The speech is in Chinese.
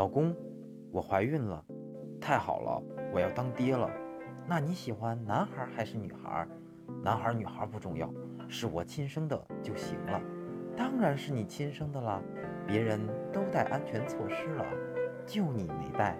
老公，我怀孕了，太好了，我要当爹了。那你喜欢男孩还是女孩？男孩女孩不重要，是我亲生的就行了。当然是你亲生的啦，别人都带安全措施了，就你没带。